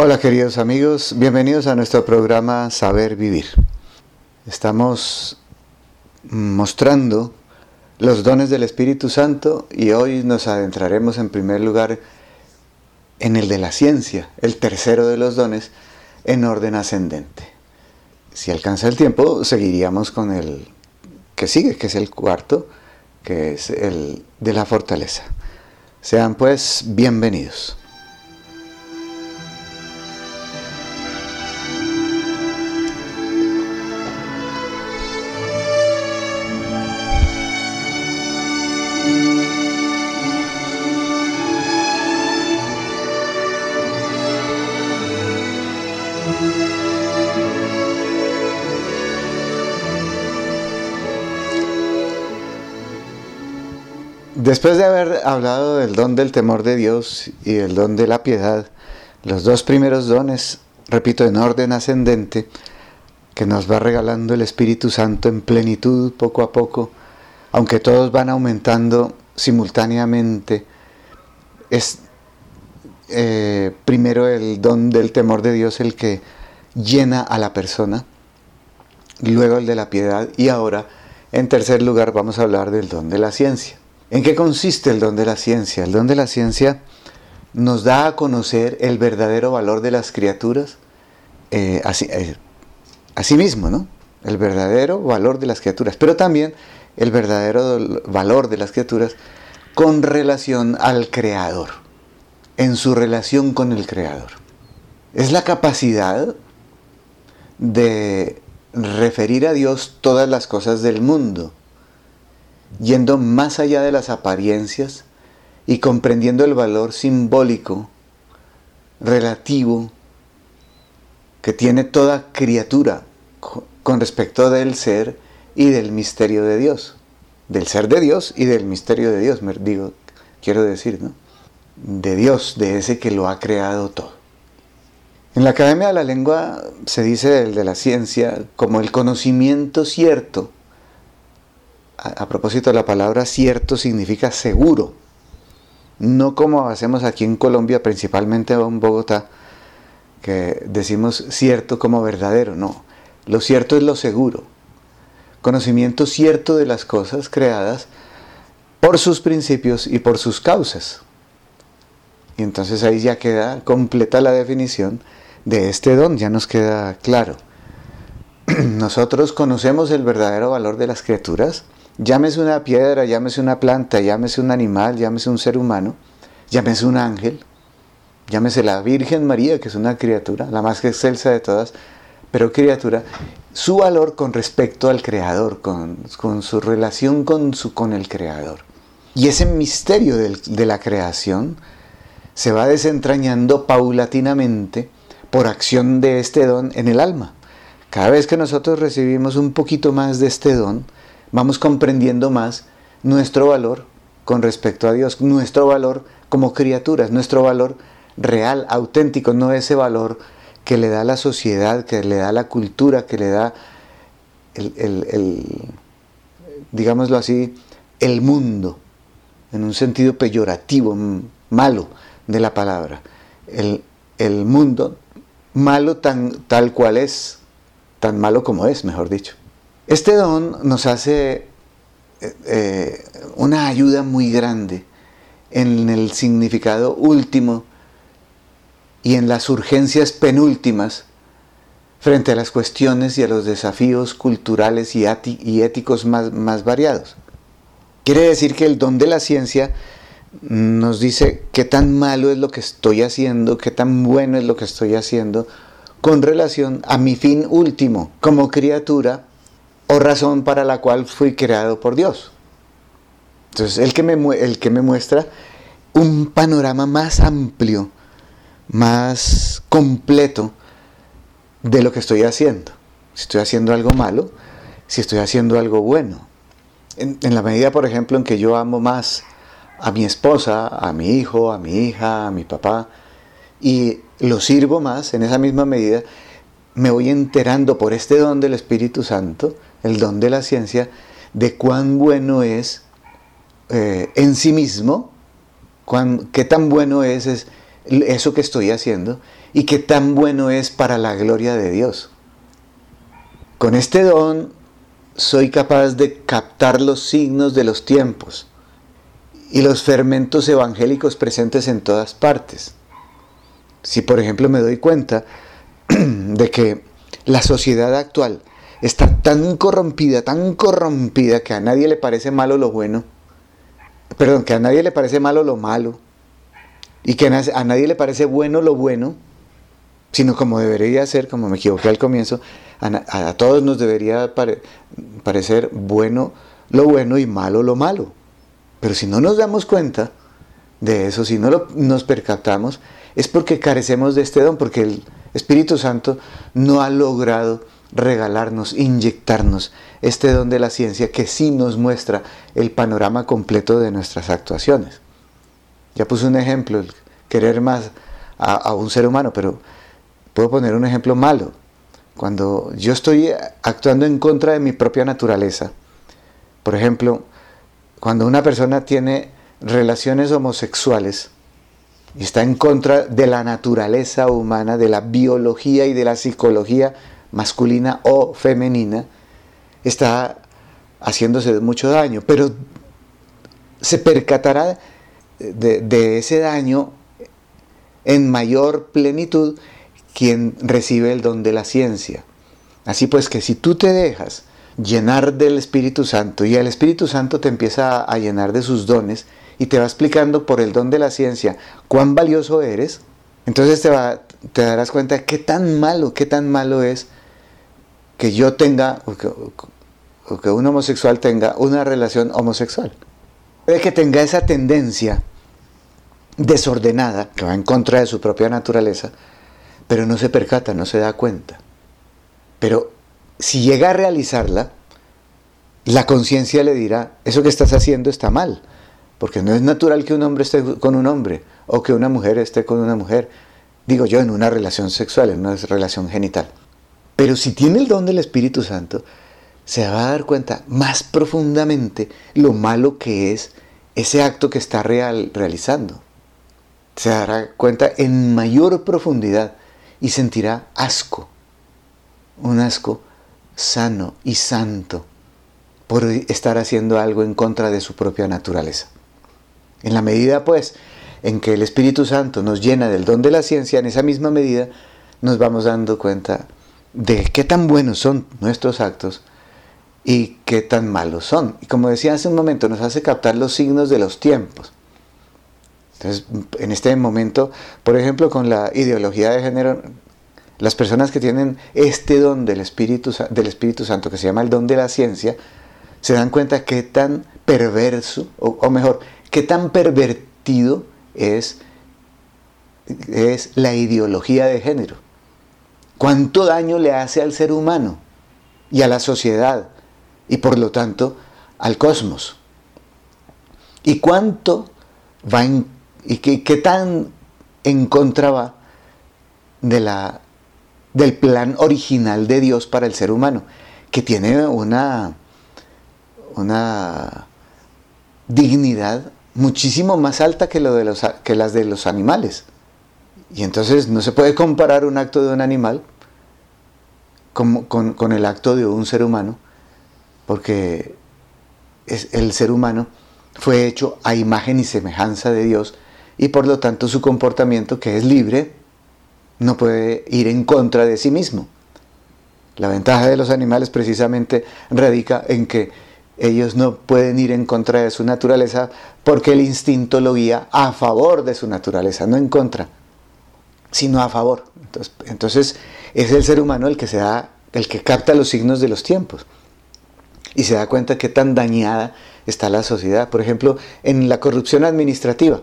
Hola queridos amigos, bienvenidos a nuestro programa Saber Vivir. Estamos mostrando los dones del Espíritu Santo y hoy nos adentraremos en primer lugar en el de la ciencia, el tercero de los dones, en orden ascendente. Si alcanza el tiempo, seguiríamos con el que sigue, que es el cuarto, que es el de la fortaleza. Sean pues bienvenidos. Después de haber hablado del don del temor de Dios y el don de la piedad, los dos primeros dones, repito, en orden ascendente, que nos va regalando el Espíritu Santo en plenitud poco a poco, aunque todos van aumentando simultáneamente, es eh, primero el don del temor de Dios el que llena a la persona, luego el de la piedad y ahora, en tercer lugar, vamos a hablar del don de la ciencia. ¿En qué consiste el don de la ciencia? El don de la ciencia nos da a conocer el verdadero valor de las criaturas, eh, así, eh, mismo, ¿no? El verdadero valor de las criaturas, pero también el verdadero valor de las criaturas con relación al Creador, en su relación con el Creador. Es la capacidad de referir a Dios todas las cosas del mundo yendo más allá de las apariencias y comprendiendo el valor simbólico, relativo, que tiene toda criatura con respecto del ser y del misterio de Dios. Del ser de Dios y del misterio de Dios, digo, quiero decir, ¿no? De Dios, de ese que lo ha creado todo. En la Academia de la Lengua se dice de la ciencia como el conocimiento cierto a, propósito, la palabra cierto significa seguro. No como hacemos aquí en Colombia, principalmente en Bogotá, que decimos cierto como verdadero. No, lo cierto es lo seguro. Conocimiento cierto de las cosas creadas por sus principios y por sus causas. Y entonces ahí ya queda completa la definición de este don, ya nos queda claro. Nosotros conocemos el verdadero valor de las criaturas Llámese una piedra, llámese una planta, llámese un animal, llámese un ser humano, llámese un ángel, llámese la Virgen María, que es una criatura, la más excelsa de todas, pero criatura, su valor con respecto al Creador, con, su relación con, su, con el Creador. Y ese misterio de la creación se va desentrañando paulatinamente por acción de este don en el alma. Cada vez que nosotros recibimos un poquito más de este don, vamos comprendiendo más nuestro valor con respecto a Dios, nuestro valor como criaturas, nuestro valor real, auténtico, no ese valor que le da la sociedad, que le da la cultura, que le da el, digámoslo así, el mundo, en un sentido peyorativo, malo de la palabra. El, el mundo malo tan, tal cual es, tan malo como es, mejor dicho. Este don nos hace eh, eh, una ayuda muy grande en el significado último y en las urgencias penúltimas frente a las cuestiones y a los desafíos culturales y, éticos más, más variados. Quiere decir que el don de la ciencia nos dice qué tan malo es lo que estoy haciendo, qué tan bueno es lo que estoy haciendo con relación a mi fin último como criatura o razón para la cual fui creado por Dios. Entonces, el que me, el que me muestra un panorama más amplio, más completo de lo que estoy haciendo. Si estoy haciendo algo malo, si estoy haciendo algo bueno. En, en, la medida, por ejemplo, en que yo amo más a mi esposa, a mi hijo, a mi hija, a mi papá, y lo sirvo más, en esa misma medida, me voy enterando por este don del Espíritu Santo el don de la ciencia, de cuán bueno es eh, en sí mismo, cuán, qué tan bueno es, es, eso que estoy haciendo y qué tan bueno es para la gloria de Dios. Con este don soy capaz de captar los signos de los tiempos y los fermentos evangélicos presentes en todas partes. Si por ejemplo me doy cuenta de que la sociedad actual está tan corrompida, tan corrompida que a nadie le parece malo lo bueno, perdón, que a nadie le parece malo lo malo, y que a nadie le parece bueno lo bueno, sino como debería ser, como me equivoqué al comienzo, a, todos nos debería parecer bueno lo bueno y malo lo malo. Pero si no nos damos cuenta de eso, si no nos percatamos, es porque carecemos de este don, porque el Espíritu Santo no ha logrado regalarnos, inyectarnos este don de la ciencia que sí nos muestra el panorama completo de nuestras actuaciones. Ya puse un ejemplo, el querer más a, un ser humano, pero puedo poner un ejemplo malo. Cuando yo estoy actuando en contra de mi propia naturaleza, por ejemplo, cuando una persona tiene relaciones homosexuales y está en contra de la naturaleza humana, de la biología y de la psicología masculina o femenina, está haciéndose mucho daño, pero se percatará de, ese daño en mayor plenitud quien recibe el don de la ciencia. Así pues que si tú te dejas llenar del Espíritu Santo y el Espíritu Santo te empieza a llenar de sus dones y te va explicando por el don de la ciencia cuán valioso eres, entonces te, te darás cuenta de qué tan malo, qué tan malo es que yo tenga o que, un homosexual tenga una relación homosexual. Puede que tenga esa tendencia desordenada que va en contra de su propia naturaleza, pero no se percata, no se da cuenta. Pero si llega a realizarla, la conciencia le dirá, eso que estás haciendo está mal, porque no es natural que un hombre esté con un hombre o que una mujer esté con una mujer, digo yo, en una relación sexual, en una relación genital. Pero si tiene el don del Espíritu Santo, se va a dar cuenta más profundamente lo malo que es ese acto que está real, realizando. Se dará cuenta en mayor profundidad y sentirá asco, un asco sano y santo por estar haciendo algo en contra de su propia naturaleza. En la medida, pues, en que el Espíritu Santo nos llena del don de la ciencia, en esa misma medida nos vamos dando cuenta de qué tan buenos son nuestros actos y qué tan malos son. Y como decía hace un momento, nos hace captar los signos de los tiempos. Entonces, en este momento, por ejemplo, con la ideología de género, las personas que tienen este don del Espíritu, del Espíritu Santo, que se llama el don de la ciencia, se dan cuenta qué tan perverso, o, mejor, qué tan pervertido es, es la ideología de género cuánto daño le hace al ser humano y a la sociedad y por lo tanto al cosmos. Y cuánto va en, y qué, tan en contra va de la, del plan original de Dios para el ser humano, que tiene una, una dignidad muchísimo más alta que, lo de los, que las de los animales. Y entonces no se puede comparar un acto de un animal con, con, el acto de un ser humano, porque el ser humano fue hecho a imagen y semejanza de Dios y por lo tanto su comportamiento, que es libre, no puede ir en contra de sí mismo. La ventaja de los animales precisamente radica en que ellos no pueden ir en contra de su naturaleza porque el instinto lo guía a favor de su naturaleza, no en contra sino a favor. Entonces, es el ser humano el que se da, el que capta los signos de los tiempos y se da cuenta qué tan dañada está la sociedad. Por ejemplo, en la corrupción administrativa,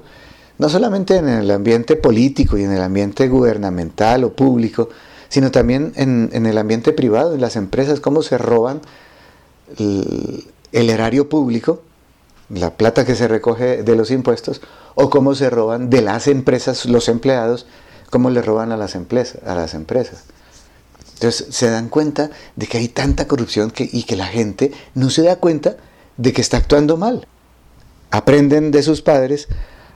no solamente en el ambiente político y en el ambiente gubernamental o público, sino también en, el ambiente privado, en las empresas, cómo se roban el, el erario público, la plata que se recoge de los impuestos, o cómo se roban de las empresas los empleados cómo le roban a las, empresas, a las empresas. Entonces se dan cuenta de que hay tanta corrupción y que la gente no se da cuenta de que está actuando mal. Aprenden de sus padres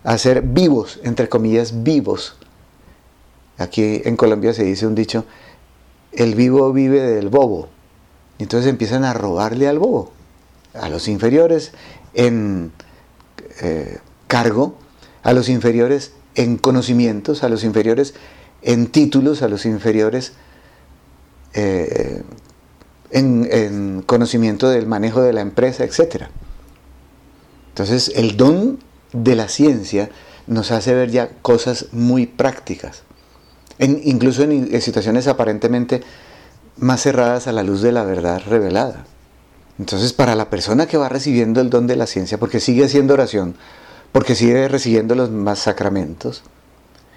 a ser vivos, entre comillas, vivos, Aquí en Colombia se dice un dicho, el vivo vive del bobo. Entonces empiezan a robarle al bobo, a los inferiores en eh, cargo, a los inferiores en conocimientos, a los inferiores en títulos, a los inferiores eh, en, conocimiento del manejo de la empresa, etc. Entonces el don de la ciencia nos hace ver ya cosas muy prácticas, incluso en situaciones aparentemente más cerradas a la luz de la verdad revelada. Entonces, para la persona que va recibiendo el don de la ciencia, porque sigue haciendo oración, porque sigue recibiendo los más sacramentos,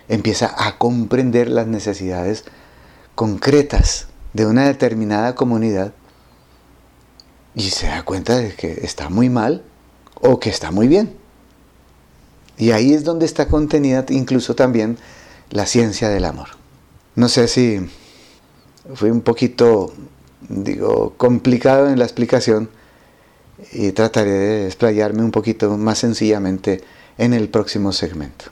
empieza a comprender las necesidades concretas de una determinada comunidad y se da cuenta de que está muy mal o que está muy bien. Y ahí es donde está contenida incluso también la ciencia del amor. No sé si fui un poquito, digo, complicado en la explicación y trataré de explayarme un poquito más sencillamente en el próximo segmento.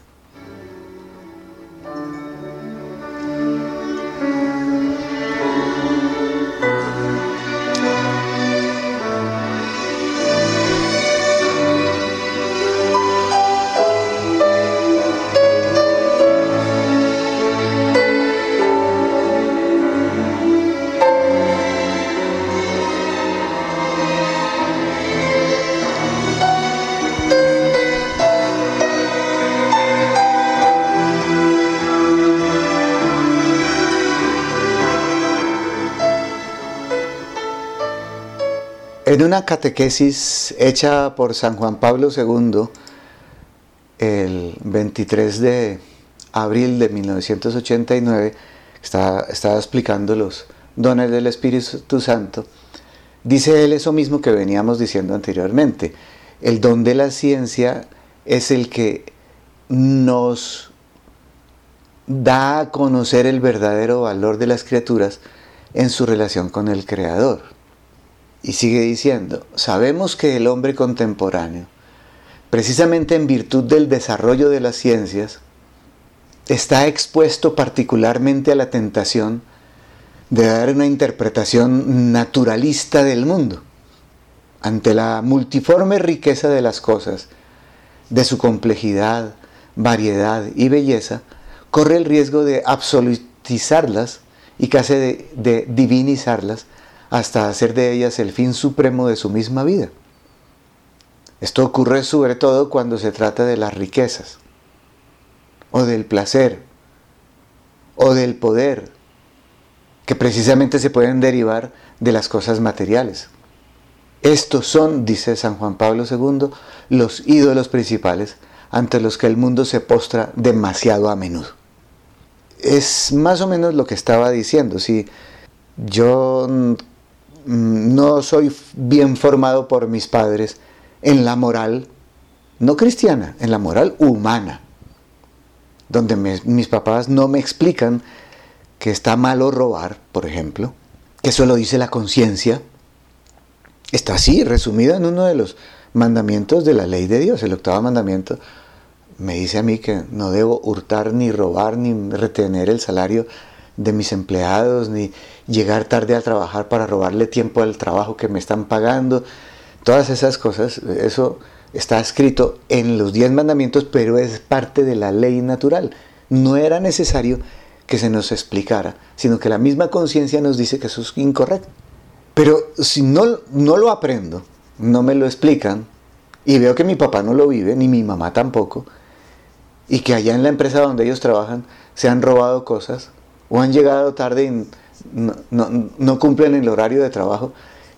En una catequesis hecha por San Juan Pablo II el 23 de abril de 1989, estaba, explicando los dones del Espíritu Santo, dice él eso mismo que veníamos diciendo anteriormente. El don de la ciencia es el que nos da a conocer el verdadero valor de las criaturas en su relación con el Creador. Y sigue diciendo, sabemos que el hombre contemporáneo, precisamente en virtud del desarrollo de las ciencias, está expuesto particularmente a la tentación de dar una interpretación naturalista del mundo. Ante la multiforme riqueza de las cosas, de su complejidad, variedad y belleza, corre el riesgo de absolutizarlas y casi de, de divinizarlas hasta hacer de ellas el fin supremo de su misma vida. Esto ocurre sobre todo cuando se trata de las riquezas, o del placer, o del poder, que precisamente se pueden derivar de las cosas materiales. Estos son, dice San Juan Pablo II, los ídolos principales ante los que el mundo se postra demasiado a menudo. Es más o menos lo que estaba diciendo. Si yo no soy bien formado por mis padres en la moral, no cristiana, en la moral humana, donde mis papás no me explican que está malo robar, por ejemplo, que eso lo dice la conciencia, está así, resumido en uno de los mandamientos de la ley de Dios, el octavo mandamiento, me dice a mí que no debo hurtar ni robar ni retener el salario de mis empleados, ni llegar tarde a trabajar para robarle tiempo al trabajo que me están pagando. Todas esas cosas, eso está escrito en los diez mandamientos, pero es parte de la ley natural. No era necesario que se nos explicara, sino que la misma conciencia nos dice que eso es incorrecto. Pero si no, no lo aprendo, no me lo explican, y veo que mi papá no lo vive, ni mi mamá tampoco, y que allá en la empresa donde ellos trabajan se han robado cosas, o han llegado tarde y no, cumplen el horario de trabajo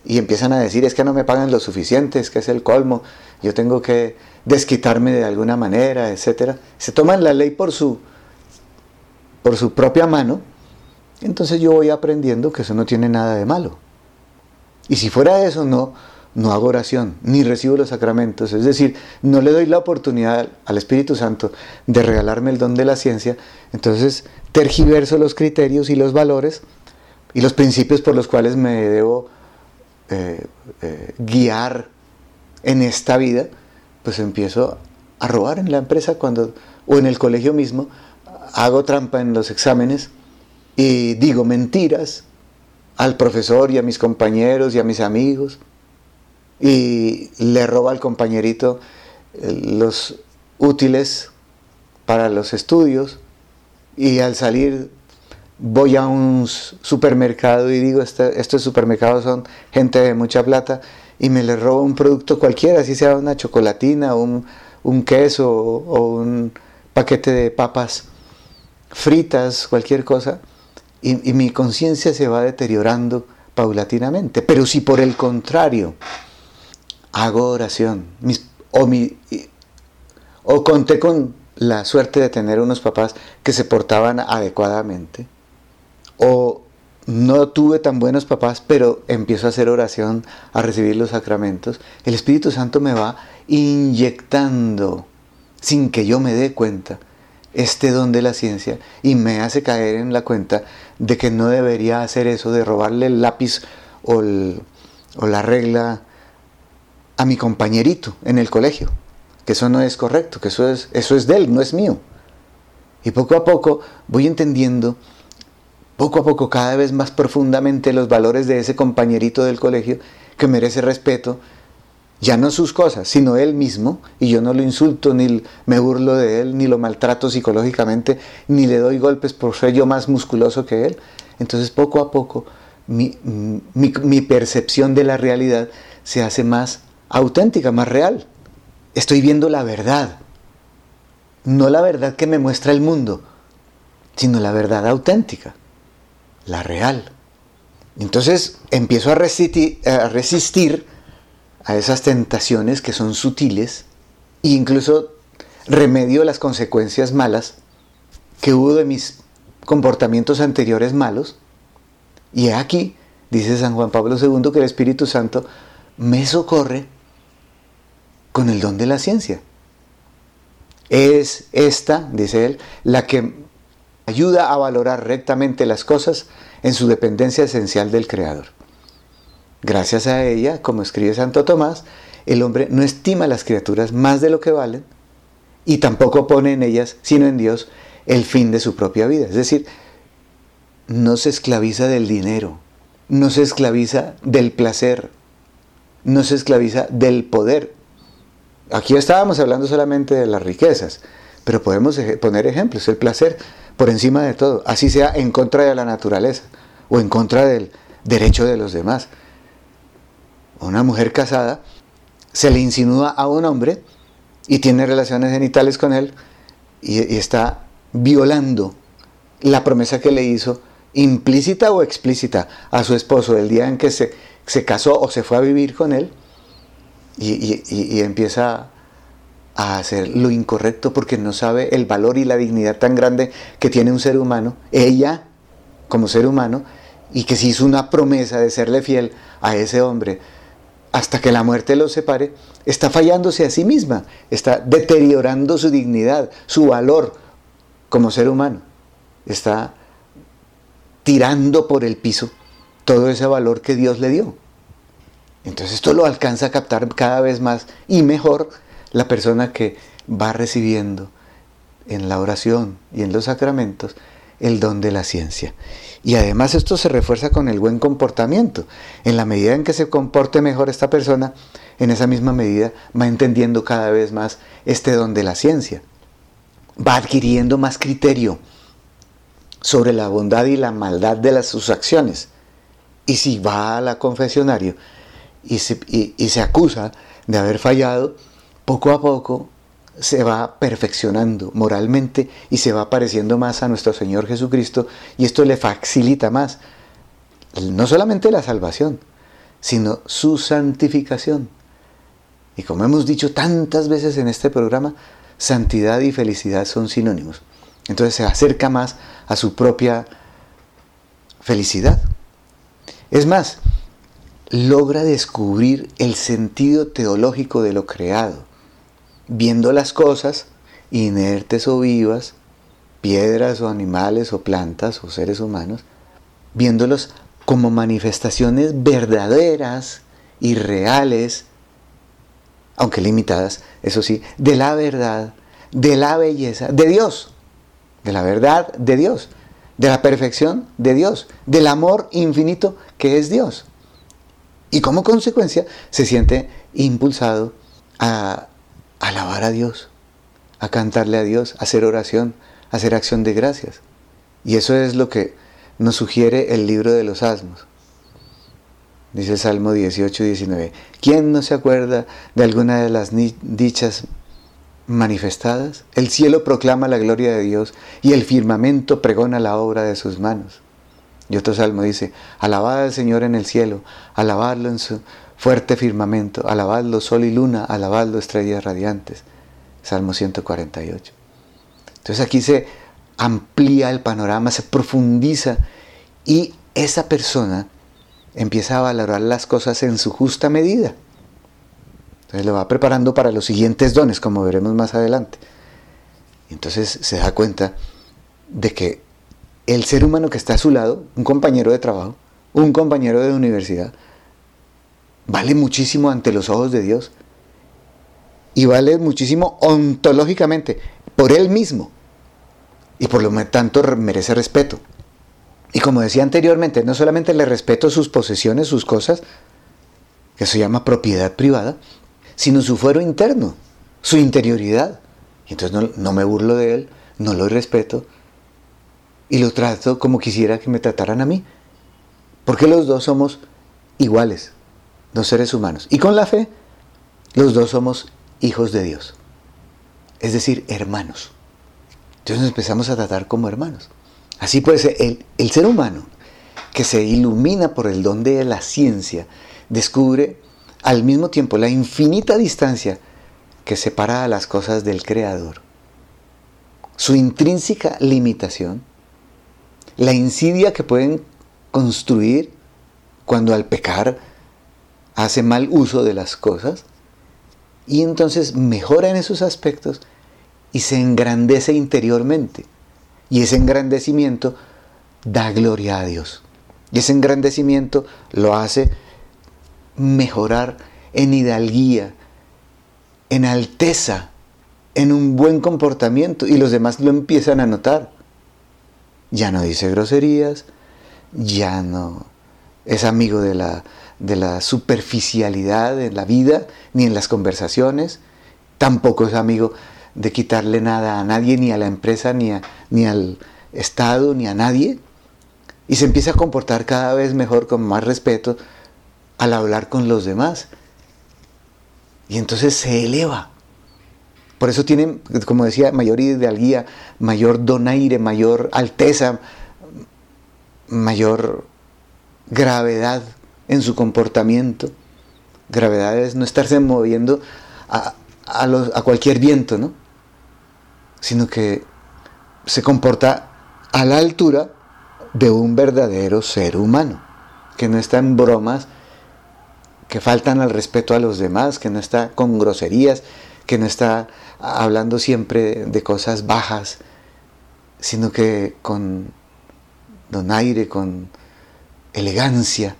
y empiezan a decir es que no me pagan lo suficiente, es que es el colmo, yo tengo que desquitarme de alguna manera, etc. Se toman la ley por su, por su propia mano, entonces yo voy aprendiendo que eso no tiene nada de malo. Y si fuera eso, no, no hago oración, ni recibo los sacramentos, es decir, no le doy la oportunidad al Espíritu Santo de regalarme el don de la ciencia, entonces tergiverso los criterios y los valores y los principios por los cuales me debo eh, eh, guiar en esta vida, pues empiezo a robar en la empresa cuando, o en el colegio mismo, hago trampa en los exámenes y digo mentiras al profesor y a mis compañeros y a mis amigos. Y le robo al compañerito eh, los útiles para los estudios y al salir voy a un supermercado y digo, este, estos supermercados son gente de mucha plata y me le robo un producto cualquiera, así sea una chocolatina, un, un queso o un paquete de papas fritas, cualquier cosa, y, mi conciencia se va deteriorando paulatinamente. Pero si por el contrario hago oración, o, mi, o conté con la suerte de tener unos papás que se portaban adecuadamente, o no tuve tan buenos papás, pero empiezo a hacer oración, a recibir los sacramentos, el Espíritu Santo me va inyectando, sin que yo me dé cuenta, este don de la ciencia y me hace caer en la cuenta de que no debería hacer eso de robarle el lápiz o, la regla a mi compañerito en el colegio, que eso no es correcto, que eso es, eso es de él, no es mío. Y poco a poco voy entendiendo, poco a poco cada vez más profundamente los valores de ese compañerito del colegio que merece respeto, ya no sus cosas, sino él mismo, y yo no lo insulto, ni me burlo de él, ni lo maltrato psicológicamente, ni le doy golpes por ser yo más musculoso que él. Entonces poco a poco mi, mi percepción de la realidad se hace más auténtica, más real. Estoy viendo la verdad, no la verdad que me muestra el mundo, sino la verdad auténtica, la real. Entonces empiezo a resistir, a esas tentaciones que son sutiles e incluso remedio las consecuencias malas que hubo de mis comportamientos anteriores malos. Y aquí, dice San Juan Pablo II, que el Espíritu Santo me socorre con el don de la ciencia. Es esta, dice él, la que ayuda a valorar rectamente las cosas en su dependencia esencial del Creador. Gracias a ella, como escribe Santo Tomás, el hombre no estima las criaturas más de lo que valen y tampoco pone en ellas, sino en Dios, el fin de su propia vida. Es decir, no se esclaviza del dinero, no se esclaviza del placer, no se esclaviza del poder. Aquí estábamos hablando solamente de las riquezas, pero podemos poner ejemplos, el placer por encima de todo, así sea en contra de la naturaleza o en contra del derecho de los demás. Una mujer casada se le insinúa a un hombre y tiene relaciones genitales con él y, está violando la promesa que le hizo, implícita o explícita, a su esposo el día en que se, se casó o se fue a vivir con él y, y empieza a hacer lo incorrecto porque no sabe el valor y la dignidad tan grande que tiene un ser humano, ella como ser humano, y que se hizo una promesa de serle fiel a ese hombre hasta que la muerte los separe, está fallándose a sí misma, está deteriorando su dignidad, su valor como ser humano, está tirando por el piso todo ese valor que Dios le dio. Entonces esto lo alcanza a captar cada vez más y mejor la persona que va recibiendo en la oración y en los sacramentos el don de la ciencia. Y además esto se refuerza con el buen comportamiento. En la medida en que se comporte mejor esta persona, en esa misma medida va entendiendo cada vez más este don de la ciencia. Va adquiriendo más criterio sobre la bondad y la maldad de sus acciones. Y si va a la confesionario y se acusa de haber fallado, poco a poco se va perfeccionando moralmente y se va pareciendo más a nuestro Señor Jesucristo y esto le facilita más no solamente la salvación, sino su santificación. Y como hemos dicho tantas veces en este programa, santidad y felicidad son sinónimos. Entonces se acerca más a su propia felicidad. Es más, logra descubrir el sentido teológico de lo creado viendo las cosas, inertes o vivas, piedras o animales o plantas o seres humanos, viéndolos como manifestaciones verdaderas y reales, aunque limitadas, eso sí, de la verdad, de la belleza, de Dios. de la verdad de Dios, de la perfección de Dios, del amor infinito que es Dios. Y como consecuencia se siente impulsado a alabar a Dios, a cantarle a Dios, a hacer oración, a hacer acción de gracias. Y eso es lo que nos sugiere el libro de los Salmos. Dice el Salmo 18 y 19. ¿Quién no se acuerda de alguna de las dichas manifestadas? El cielo proclama la gloria de Dios y el firmamento pregona la obra de sus manos. Y otro salmo dice, alabad al Señor en el cielo, alabadlo en su fuerte firmamento, alabadlo sol y luna, alabadlo estrellas radiantes. Salmo 148. Entonces aquí se amplía el panorama, se profundiza y esa persona empieza a valorar las cosas en su justa medida. Entonces lo va preparando para los siguientes dones, como veremos más adelante. Entonces se da cuenta de que el ser humano que está a su lado, un compañero de trabajo, un compañero de universidad, vale muchísimo ante los ojos de Dios y vale muchísimo ontológicamente por él mismo y por lo tanto merece respeto. Y como decía anteriormente, no solamente le respeto sus posesiones, sus cosas, que se llama propiedad privada, sino su fuero interno, su interioridad. Entonces no, no me burlo de él, no lo respeto y lo trato como quisiera que me trataran a mí. Porque los dos somos iguales, dos seres humanos. Y con la fe, los dos somos hijos de Dios. Es decir, hermanos. Entonces nos empezamos a tratar como hermanos. Así pues, el, el ser humano que se ilumina por el don de la ciencia, descubre al mismo tiempo la infinita distancia que separa a las cosas del Creador, su intrínseca limitación, la insidia que pueden construir cuando al pecar hace mal uso de las cosas, y entonces mejora en esos aspectos y se engrandece interiormente. Y ese engrandecimiento da gloria a Dios. Y ese engrandecimiento lo hace mejorar en hidalguía, en alteza, en un buen comportamiento. Y los demás lo empiezan a notar. Ya no dice groserías, ya no es amigo de la, de la superficialidad en la vida, ni en las conversaciones, tampoco es amigo de quitarle nada a nadie, ni a la empresa, ni, ni al Estado, ni a nadie. Y se empieza a comportar cada vez mejor, con más respeto, al hablar con los demás. Y entonces se eleva. Por eso tiene, como decía, mayor hidalguía, mayor donaire, mayor alteza, mayor gravedad en su comportamiento. Gravedad es no estarse moviendo a, a cualquier viento, ¿no? sino que se comporta a la altura de un verdadero ser humano, que no está en bromas, que faltan al respeto a los demás, que no está con groserías, que no está hablando siempre de cosas bajas, sino que con donaire, con elegancia,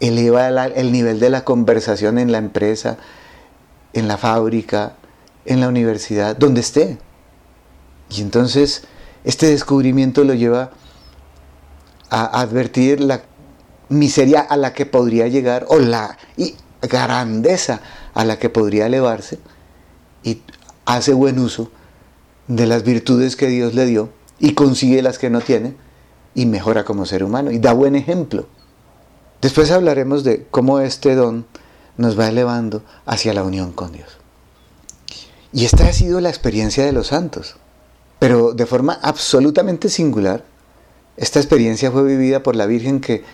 eleva el nivel de la conversación en la empresa, en la fábrica, en la universidad, donde esté. Y entonces este descubrimiento lo lleva a advertir la miseria a la que podría llegar o la grandeza a la que podría elevarse y hace buen uso de las virtudes que Dios le dio y consigue las que no tiene y mejora como ser humano y da buen ejemplo. Después hablaremos de cómo este don nos va elevando hacia la unión con Dios. Y esta ha sido la experiencia de los santos. Pero de forma absolutamente singular, esta experiencia fue vivida por la Virgen que,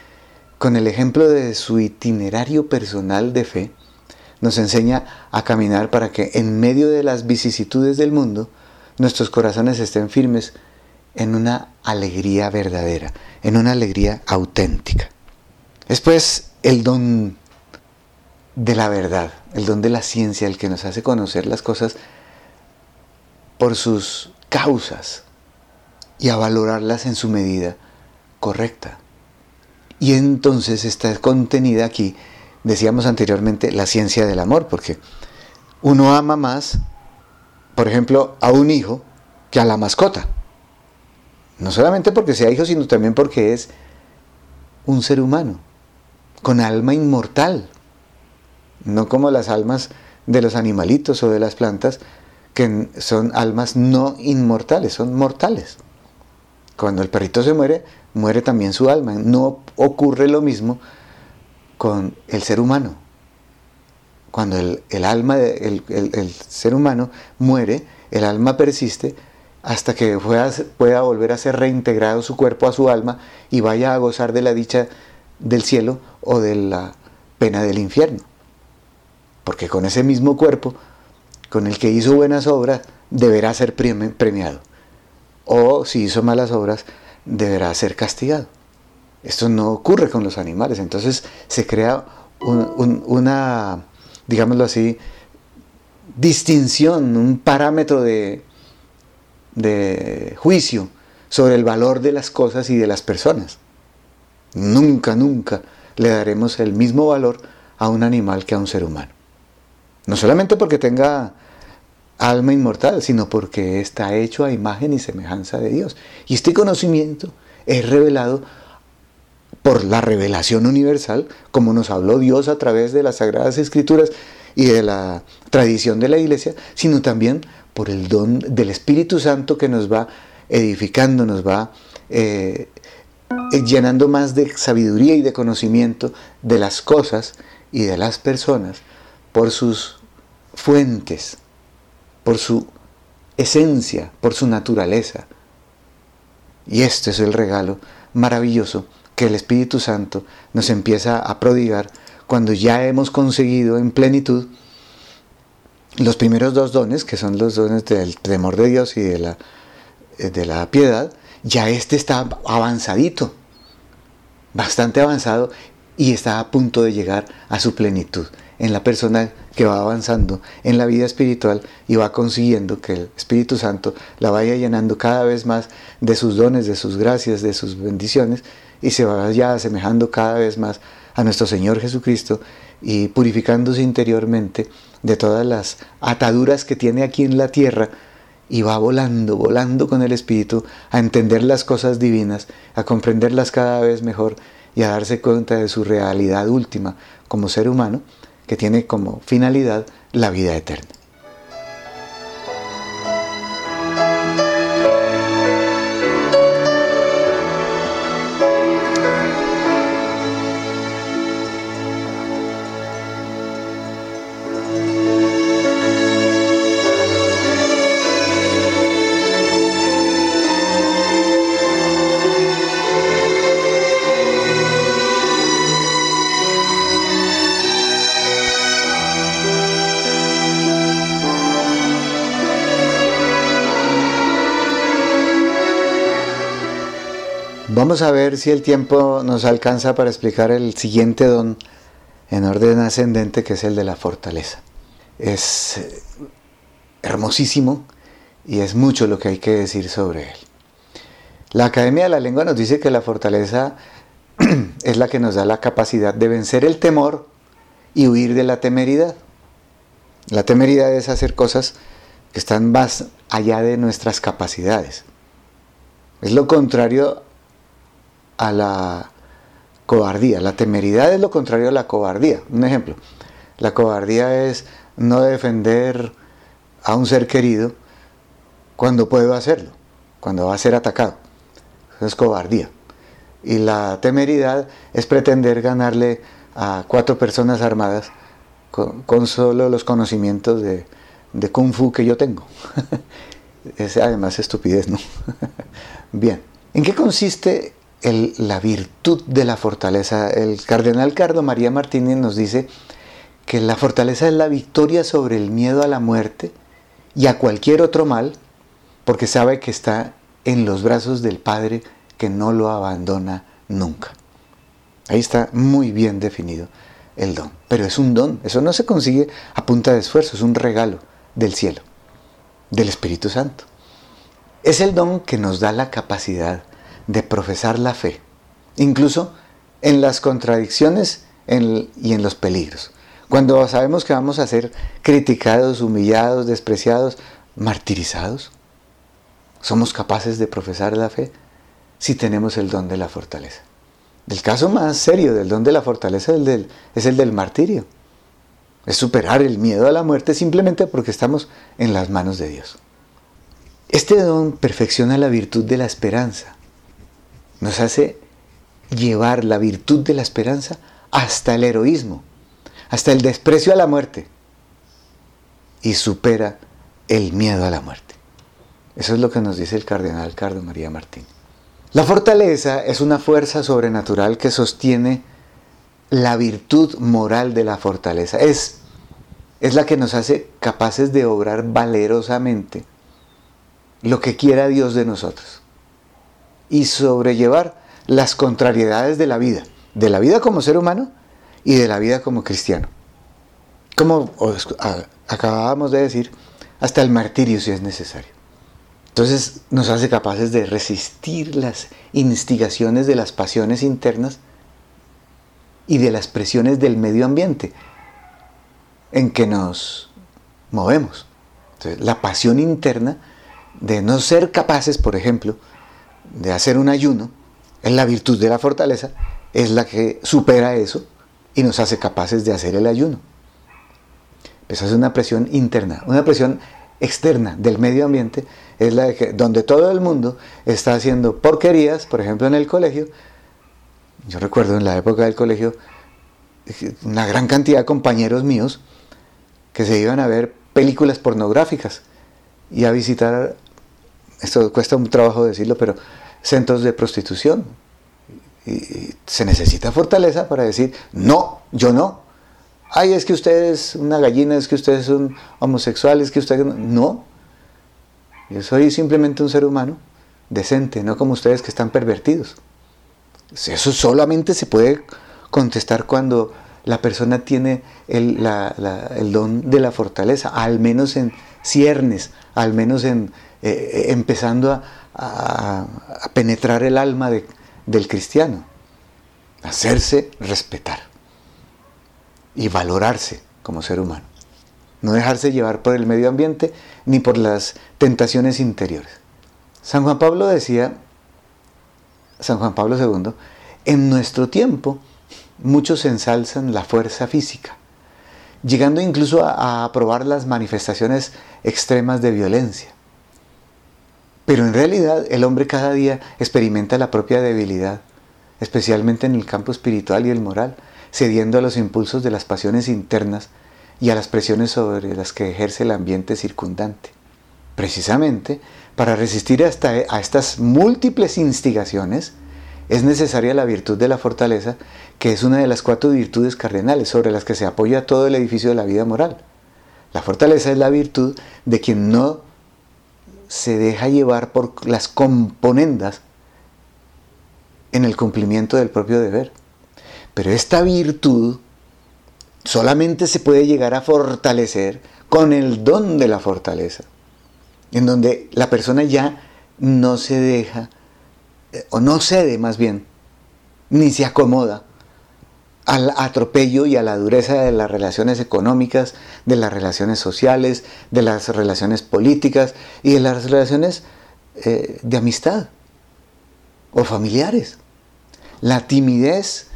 con el ejemplo de su itinerario personal de fe, nos enseña a caminar para que en medio de las vicisitudes del mundo, nuestros corazones estén firmes en una alegría verdadera, en una alegría auténtica. Es pues el don de la verdad, el don de la ciencia, el que nos hace conocer las cosas por sus causas y a valorarlas en su medida correcta. Y entonces está contenida aquí, decíamos anteriormente, la ciencia del amor, porque uno ama más, por ejemplo, a un hijo que a la mascota. No solamente porque sea hijo, sino también porque es un ser humano, con alma inmortal, no como las almas de los animalitos o de las plantas, que son almas no inmortales, son mortales. Cuando el perrito se muere, muere también su alma. No ocurre lo mismo con el ser humano. Cuando el, alma, del el, ser humano muere, el alma persiste hasta que pueda volver a ser reintegrado su cuerpo a su alma y vaya a gozar de la dicha del cielo o de la pena del infierno. Porque con ese mismo cuerpo, con el que hizo buenas obras, deberá ser premiado. O si hizo malas obras, deberá ser castigado. Esto no ocurre con los animales. Entonces se crea una, digámoslo así, distinción, un parámetro de, de juicio sobre el valor de las cosas y de las personas. Nunca, nunca le daremos el mismo valor a un animal que a un ser humano. No solamente porque tenga alma inmortal, sino porque está hecho a imagen y semejanza de Dios. Y este conocimiento es revelado por la revelación universal, como nos habló Dios a través de las Sagradas Escrituras y de la tradición de la Iglesia, sino también por el don del Espíritu Santo que nos va edificando, nos va eh, llenando más de sabiduría y de conocimiento de las cosas y de las personas por sus fuentes, por su esencia, por su naturaleza. Y este es el regalo maravilloso que el Espíritu Santo nos empieza a prodigar cuando ya hemos conseguido en plenitud los primeros dos dones, que son los dones del temor de Dios y de la, eh, de la piedad, ya este está avanzadito, bastante avanzado y está a punto de llegar a su plenitud en la persona que va avanzando en la vida espiritual y va consiguiendo que el Espíritu Santo la vaya llenando cada vez más de sus dones, de sus gracias, de sus bendiciones y se vaya asemejando cada vez más a nuestro Señor Jesucristo y purificándose interiormente de todas las ataduras que tiene aquí en la tierra y va volando, volando con el Espíritu a entender las cosas divinas, a comprenderlas cada vez mejor y a darse cuenta de su realidad última como ser humano que tiene como finalidad la vida eterna. Vamos a ver si el tiempo nos alcanza para explicar el siguiente don en orden ascendente, que es el de la fortaleza. Es eh, hermosísimo y es mucho lo que hay que decir sobre él. La Academia de la Lengua nos dice que la fortaleza es la que nos da la capacidad de vencer el temor y huir de la temeridad. La temeridad es hacer cosas que están más allá de nuestras capacidades. Es lo contrario a la cobardía. La temeridad es lo contrario a la cobardía. Un ejemplo, la cobardía es no defender a un ser querido cuando puedo hacerlo, cuando va a ser atacado. Eso es cobardía. Y la temeridad es pretender ganarle a cuatro personas armadas con, solo los conocimientos de, de, kung fu que yo tengo. es además estupidez, ¿no? Bien, ¿en qué consiste la virtud de la fortaleza. El cardenal Cardo María Martínez nos dice que la fortaleza es la victoria sobre el miedo a la muerte y a cualquier otro mal, porque sabe que está en los brazos del Padre que no lo abandona nunca. Ahí está muy bien definido el don. Pero es un don, eso no se consigue a punta de esfuerzo, es un regalo del cielo, del Espíritu Santo. Es el don que nos da la capacidad de profesar la fe, incluso en las contradicciones y en los peligros. Cuando sabemos que vamos a ser criticados, humillados, despreciados, martirizados, somos capaces de profesar la fe si tenemos el don de la fortaleza. El caso más serio del don de la fortaleza es el del, martirio. Es superar el miedo a la muerte simplemente porque estamos en las manos de Dios. Este don perfecciona la virtud de la esperanza. Nos hace llevar la virtud de la esperanza hasta el heroísmo, hasta el desprecio a la muerte y supera el miedo a la muerte. Eso es lo que nos dice el cardenal Cardo María Martín. La fortaleza es una fuerza sobrenatural que sostiene la virtud moral de la fortaleza. Es, es la que nos hace capaces de obrar valerosamente lo que quiera Dios de nosotros y sobrellevar las contrariedades de la vida, de la vida como ser humano y de la vida como cristiano. Como acabábamos de decir, hasta el martirio si es necesario. Entonces nos hace capaces de resistir las instigaciones de las pasiones internas y de las presiones del medio ambiente en que nos movemos. La pasión interna de no ser capaces, por ejemplo, de hacer un ayuno, es la virtud de la fortaleza, es la que supera eso y nos hace capaces de hacer el ayuno. Esa es una presión interna, una presión externa del medio ambiente es la de que donde todo el mundo está haciendo porquerías, por ejemplo en el colegio, yo recuerdo en la época del colegio una gran cantidad de compañeros míos que se iban a ver películas pornográficas y a visitar, esto cuesta un trabajo decirlo, pero centros de prostitución. Y se necesita fortaleza para decir, no, yo no. Ay, es que usted es una gallina, es que usted es un homosexual, es que usted... No, yo soy simplemente un ser humano decente, no como ustedes que están pervertidos. Eso solamente se puede contestar cuando la persona tiene el, don de la fortaleza, al menos en ciernes, al menos en eh, empezando a, penetrar el alma del cristiano, hacerse respetar y valorarse como ser humano no dejarse llevar por el medio ambiente ni por las tentaciones interiores. San Juan Pablo decía, San Juan Pablo II, en nuestro tiempo muchos ensalzan la fuerza física, llegando incluso a, aprobar las manifestaciones extremas de violencia. Pero en realidad el hombre cada día experimenta la propia debilidad, especialmente en el campo espiritual y el moral, cediendo a los impulsos de las pasiones internas y a las presiones sobre las que ejerce el ambiente circundante. Precisamente, para resistir hasta a estas múltiples instigaciones, es necesaria la virtud de la fortaleza, que es una de las cuatro virtudes cardenales sobre las que se apoya todo el edificio de la vida moral. La fortaleza es la virtud de quien no se deja llevar por las componendas en el cumplimiento del propio deber. Pero esta virtud solamente se puede llegar a fortalecer con el don de la fortaleza, en donde la persona ya no se deja, eh, o no cede más bien, ni se acomoda al atropello y a la dureza de las relaciones económicas, de las relaciones sociales, de las relaciones políticas y de las relaciones eh, de amistad o familiares. La timidez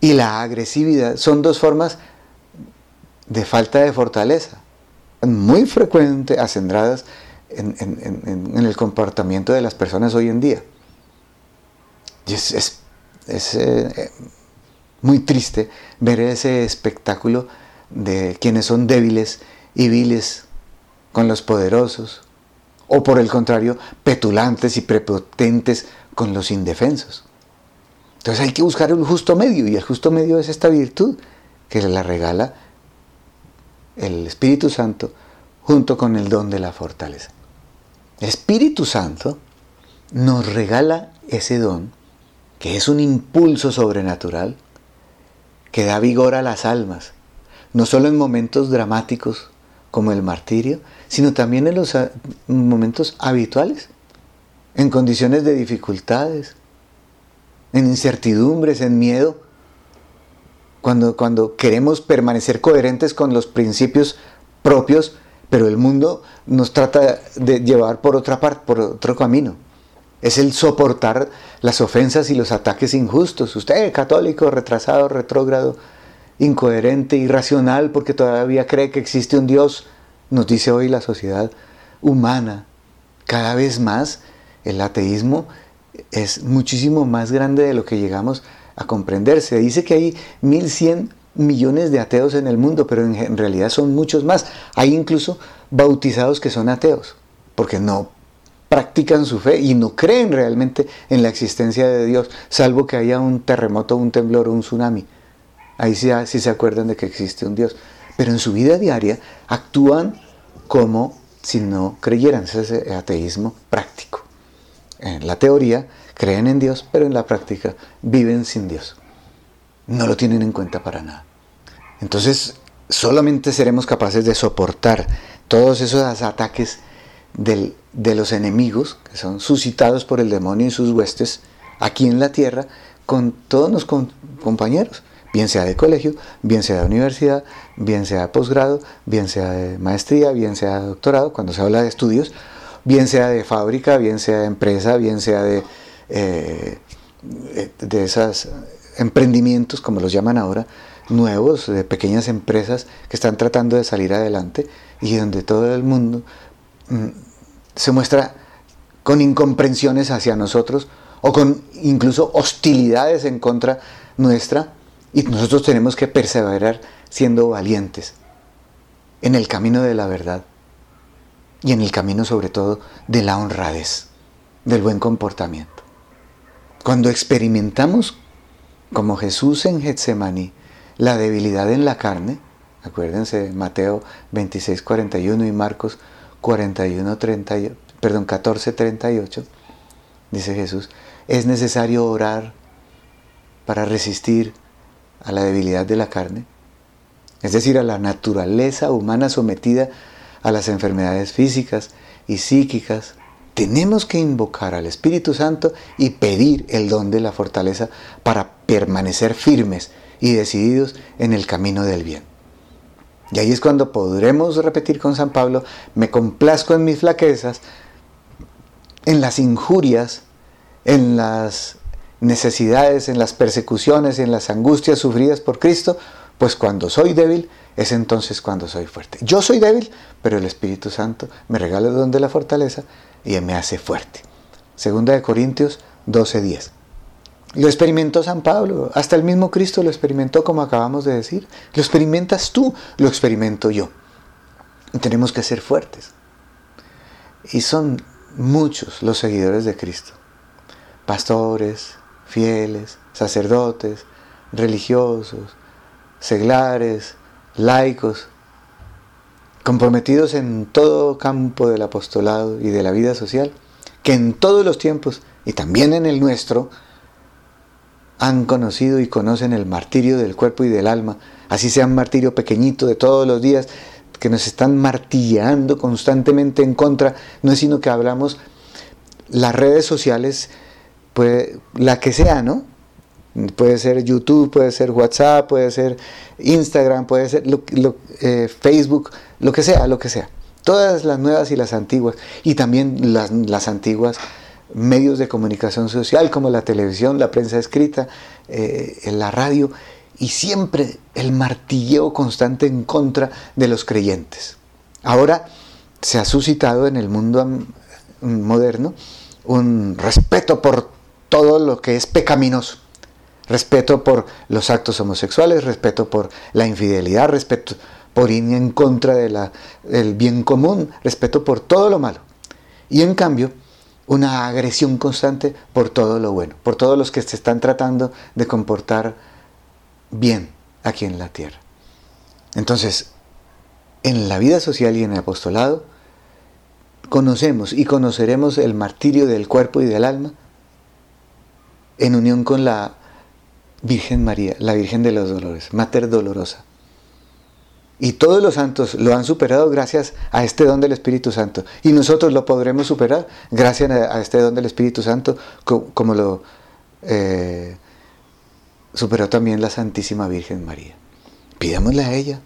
y la agresividad son dos formas de falta de fortaleza, muy frecuentes, acendradas en, el comportamiento de las personas hoy en día. Y es, eh, muy triste ver ese espectáculo de quienes son débiles y viles con los poderosos, o por el contrario, petulantes y prepotentes con los indefensos. Entonces hay que buscar el justo medio y el justo medio es esta virtud que la regala el Espíritu Santo junto con el don de la fortaleza. El Espíritu Santo nos regala ese don que es un impulso sobrenatural que da vigor a las almas, no solo en momentos dramáticos como el martirio, sino también en los momentos habituales, en condiciones de dificultades, en incertidumbres, en miedo, cuando, cuando queremos permanecer coherentes con los principios propios, pero el mundo nos trata de llevar por otra parte, por otro camino. Es el soportar las ofensas y los ataques injustos. Usted, católico, retrasado, retrógrado, incoherente, irracional, porque todavía cree que existe un Dios, nos dice hoy la sociedad humana. Cada vez más el ateísmo es muchísimo más grande de lo que llegamos a comprender. Se dice que hay 1100 millones de ateos en el mundo, pero en, realidad son muchos más. Hay incluso bautizados que son ateos, porque no practican su fe y no creen realmente en la existencia de Dios, salvo que haya un terremoto, un temblor o un tsunami. Ahí sí, sí se acuerdan de que existe un Dios. Pero en su vida diaria actúan como si no creyeran. Ese es ateísmo práctico. En la teoría creen en Dios, pero en la práctica viven sin Dios. No lo tienen en cuenta para nada. Entonces, solamente seremos capaces de soportar todos esos ataques de los enemigos, que son suscitados por el demonio y sus huestes, aquí en la tierra, con todos los compañeros, bien sea de colegio, bien sea de universidad, bien sea de posgrado, bien sea de maestría, bien sea de doctorado, cuando se habla de estudios, bien sea de fábrica, bien sea de empresa, bien sea de, eh, de esos emprendimientos, como los llaman ahora, nuevos, de pequeñas empresas que están tratando de salir adelante y donde todo el mundo mm, se muestra con incomprensiones hacia nosotros o con incluso hostilidades en contra nuestra y nosotros tenemos que perseverar siendo valientes en el camino de la verdad y en el camino sobre todo de la honradez, del buen comportamiento. Cuando experimentamos como Jesús en Getsemaní la debilidad en la carne, acuérdense Mateo 26, 41 y Marcos 41, 30, perdón, 14, 38, dice Jesús, es necesario orar para resistir a la debilidad de la carne, es decir, a la naturaleza humana sometida a las enfermedades físicas y psíquicas. Tenemos que invocar al Espíritu Santo y pedir el don de la fortaleza para permanecer firmes y decididos en el camino del bien. Y ahí es cuando podremos repetir con San Pablo, me complazco en mis flaquezas, en las injurias, en las necesidades, en las persecuciones, en las angustias sufridas por Cristo, pues cuando soy débil es entonces cuando soy fuerte. Yo soy débil, pero el Espíritu Santo me regala el don de la fortaleza y me hace fuerte. Segunda de Corintios 12:10. Lo experimentó San Pablo, hasta el mismo Cristo lo experimentó como acabamos de decir. Lo experimentas tú, lo experimento yo. tenemos que ser fuertes. Y son muchos los seguidores de Cristo. Pastores, fieles, sacerdotes, religiosos, seglares, laicos, comprometidos en todo campo del apostolado y de la vida social, que en todos los tiempos y también en el nuestro, han conocido y conocen el martirio del cuerpo y del alma, así sea un martirio pequeñito de todos los días, que nos están martillando constantemente en contra, no es sino que hablamos las redes sociales, pues la que sea, ¿no? Puede ser YouTube, puede ser WhatsApp, puede ser Instagram, puede ser eh, Facebook, lo que sea, lo que sea. Todas las nuevas y las antiguas, y también las, las antiguas medios de comunicación social como la televisión, la prensa escrita, eh, la radio, y siempre el martilleo constante en contra de los creyentes. Ahora se ha suscitado en el mundo moderno un respeto por todo lo que es pecaminoso, respeto por los actos homosexuales, respeto por la infidelidad, respeto por ir en contra del bien común, respeto por todo lo malo. Y en cambio, una agresión constante por todo lo bueno, por todos los que se están tratando de comportar bien aquí en la tierra. Entonces, en la vida social y en el apostolado, conocemos y conoceremos el martirio del cuerpo y del alma en unión con la Virgen María, la Virgen de los Dolores, Mater Dolorosa. Y todos los santos lo han superado gracias a este don del Espíritu Santo. Y nosotros lo podremos superar gracias a este don del Espíritu Santo, como lo eh, superó también la Santísima Virgen María. Pidámosle a ella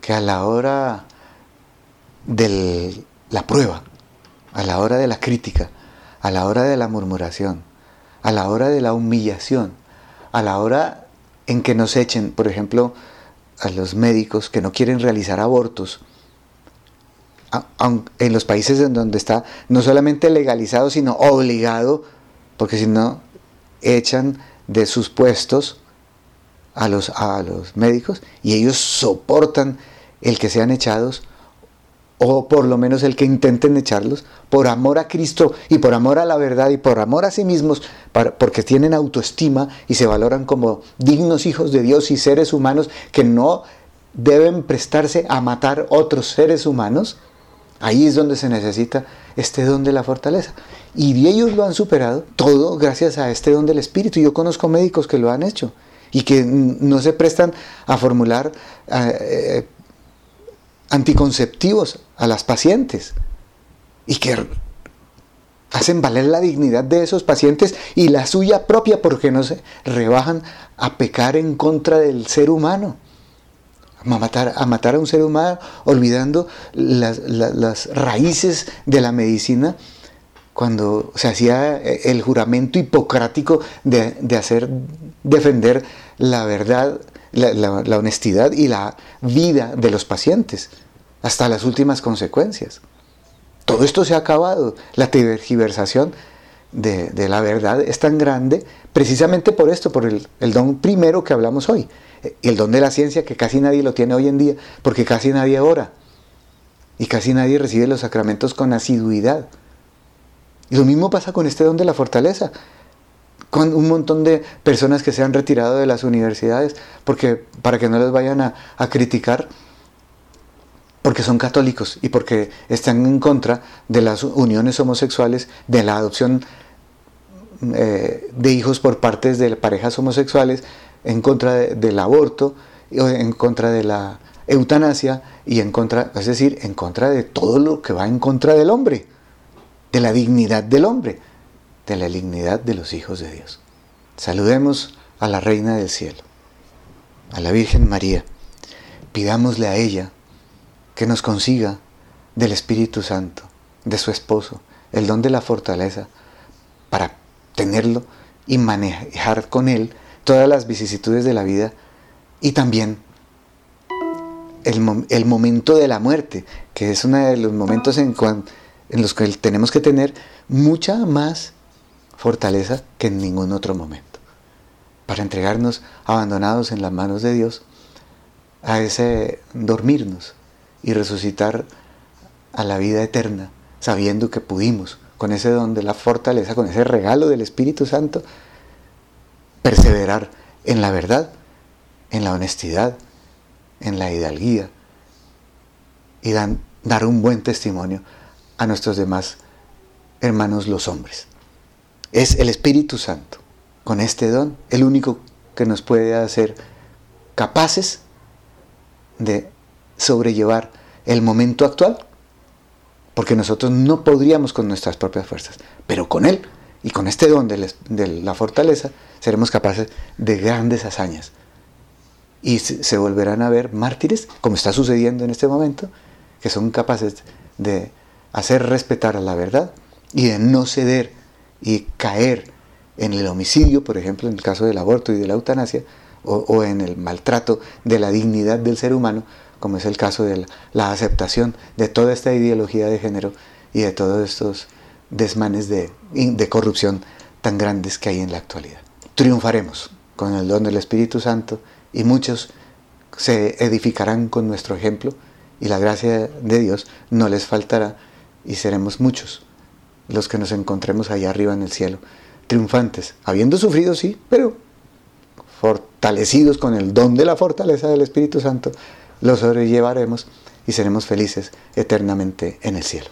que a la hora de la prueba, a la hora de la crítica, a la hora de la murmuración, a la hora de la humillación, a la hora en que nos echen, por ejemplo, a los médicos que no quieren realizar abortos, en los países en donde está no solamente legalizado, sino obligado, porque si no echan de sus puestos a los, a los médicos y ellos soportan el que sean echados o por lo menos el que intenten echarlos, por amor a Cristo y por amor a la verdad y por amor a sí mismos, porque tienen autoestima y se valoran como dignos hijos de Dios y seres humanos que no deben prestarse a matar otros seres humanos, ahí es donde se necesita este don de la fortaleza. Y ellos lo han superado todo gracias a este don del Espíritu. Yo conozco médicos que lo han hecho y que no se prestan a formular eh, anticonceptivos a las pacientes y que hacen valer la dignidad de esos pacientes y la suya propia porque no se rebajan a pecar en contra del ser humano, a matar a, matar a un ser humano olvidando las, raíces de la medicina cuando se hacía el juramento hipocrático de, de hacer defender la verdad la, honestidad y la vida de los pacientes, hasta las últimas consecuencias. Todo esto se ha acabado. La tergiversación de, la verdad es tan grande precisamente por esto, por el, don primero que hablamos hoy, el don de la ciencia que casi nadie lo tiene hoy en día, porque casi nadie ora y casi nadie recibe los sacramentos con asiduidad. Y lo mismo pasa con este don de la fortaleza con un montón de personas que se han retirado de las universidades porque para que no les vayan a, criticar porque son católicos y porque están en contra de las uniones homosexuales, de la adopción eh, de hijos por partes de parejas homosexuales, en contra del aborto, en contra de la eutanasia y en contra, es decir, en contra de todo lo que va en contra del hombre, de la dignidad del hombre de la dignidad de los hijos de Dios. Saludemos a la Reina del Cielo, a la Virgen María. Pidámosle a ella que nos consiga del Espíritu Santo, de su esposo, el don de la fortaleza, para tenerlo y manejar con él todas las vicisitudes de la vida y también el, momento de la muerte, que es uno de los momentos en, en los que tenemos que tener mucha más fortaleza que en ningún otro momento, para entregarnos abandonados en las manos de Dios a ese dormirnos y resucitar a la vida eterna, sabiendo que pudimos, con ese don de la fortaleza, con ese regalo del Espíritu Santo, perseverar en la verdad, en la honestidad, en la hidalguía y dar un buen testimonio a nuestros demás hermanos los hombres. Es el Espíritu Santo, con este don, el único que nos puede hacer capaces de sobrellevar el momento actual, porque nosotros no podríamos con nuestras propias fuerzas, pero con Él y con este don de la fortaleza seremos capaces de grandes hazañas. Y se volverán a ver mártires, como está sucediendo en este momento, que son capaces de hacer respetar a la verdad y de no ceder y caer en el homicidio, por ejemplo, en el caso del aborto y de la eutanasia, o, en el maltrato de la dignidad del ser humano, como es el caso de la, aceptación de toda esta ideología de género y de todos estos desmanes de, corrupción tan grandes que hay en la actualidad. Triunfaremos con el don del Espíritu Santo y muchos se edificarán con nuestro ejemplo y la gracia de Dios no les faltará y seremos muchos los que nos encontremos allá arriba en el cielo, triunfantes, habiendo sufrido, sí, pero fortalecidos con el don de la fortaleza del Espíritu Santo, los sobrellevaremos y seremos felices eternamente en el cielo.